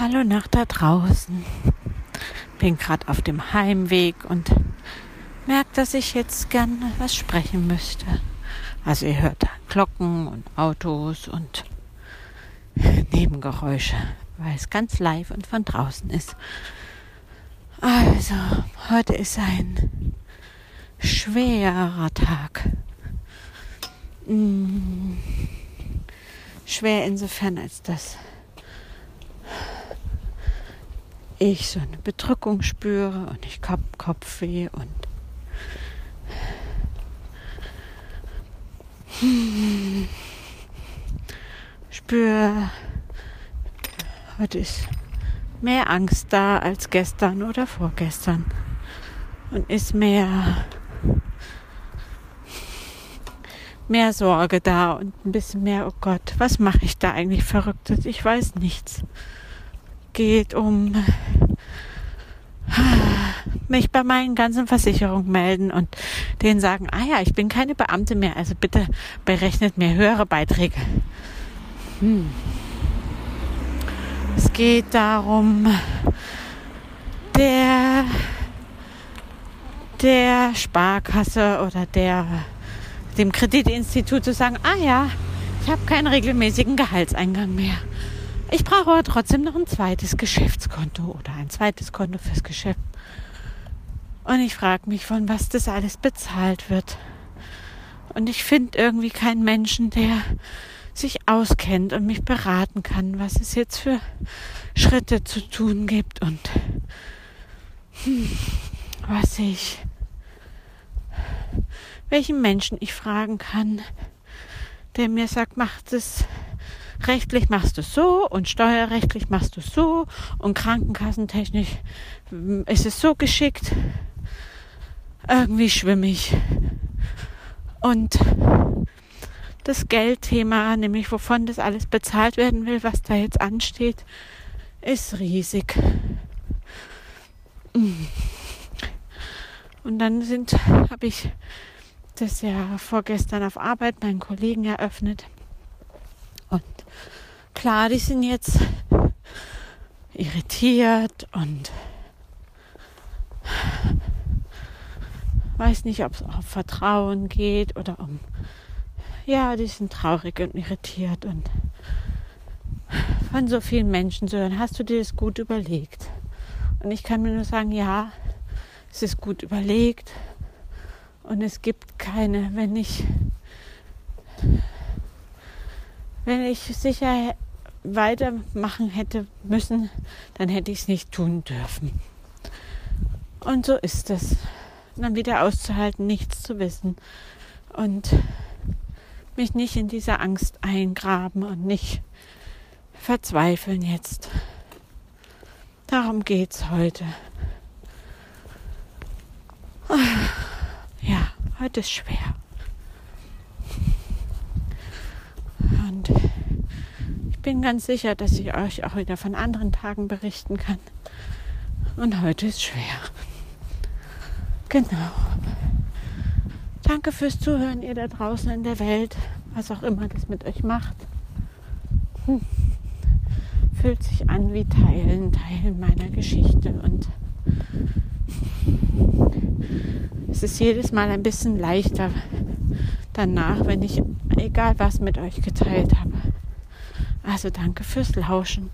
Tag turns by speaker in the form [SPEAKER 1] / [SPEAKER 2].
[SPEAKER 1] Hallo nach da draußen. Bin gerade auf dem Heimweg und merke, dass ich jetzt gerne was sprechen müsste. Also ihr hört Glocken und Autos und Nebengeräusche, weil es ganz live und von draußen ist. Also, heute ist ein schwerer Tag. Hm. Schwer insofern, als das ich so eine Bedrückung spüre und ich habe Kopfweh und spüre, heute ist mehr Angst da als gestern oder vorgestern und ist mehr mehr Sorge da und ein bisschen mehr, oh Gott, was mache ich da eigentlich Verrücktes? Ich weiß nichts geht um mich bei meinen ganzen Versicherungen melden und denen sagen, ah ja, ich bin keine Beamte mehr, also bitte berechnet mir höhere Beiträge. Hm. Es geht darum, der, der Sparkasse oder der, dem Kreditinstitut zu sagen, ah ja, ich habe keinen regelmäßigen Gehaltseingang mehr. Ich brauche aber trotzdem noch ein zweites Geschäftskonto oder ein zweites Konto fürs Geschäft. Und ich frage mich, von was das alles bezahlt wird. Und ich finde irgendwie keinen Menschen, der sich auskennt und mich beraten kann, was es jetzt für Schritte zu tun gibt und hm, was ich, welchen Menschen ich fragen kann, der mir sagt, macht es rechtlich machst du so und steuerrechtlich machst du so und krankenkassentechnisch hm, ist es so geschickt. Irgendwie schwimmig. Und das Geldthema, nämlich wovon das alles bezahlt werden will, was da jetzt ansteht, ist riesig. Und dann sind, habe ich das ja vorgestern auf Arbeit meinen Kollegen eröffnet. Und klar, die sind jetzt irritiert und weiß nicht, ob es um Vertrauen geht oder um, ja, die sind traurig und irritiert und von so vielen Menschen zu hören, hast du dir das gut überlegt? Und ich kann mir nur sagen, ja, es ist gut überlegt und es gibt keine, wenn ich wenn ich sicher weitermachen hätte müssen, dann hätte ich es nicht tun dürfen. Und so ist es. Dann wieder auszuhalten, nichts zu wissen und mich nicht in dieser Angst eingraben und nicht verzweifeln jetzt. Darum geht's heute. Ja, heute ist schwer. Bin ganz sicher, dass ich euch auch wieder von anderen Tagen berichten kann. Und heute ist schwer. Genau. Danke fürs Zuhören, ihr da draußen in der Welt, was auch immer das mit euch macht. Hm. Fühlt sich an wie Teilen, Teilen meiner Geschichte und es ist jedes Mal ein bisschen leichter danach, wenn ich egal was mit euch geteilt habe. Also danke fürs Lauschen.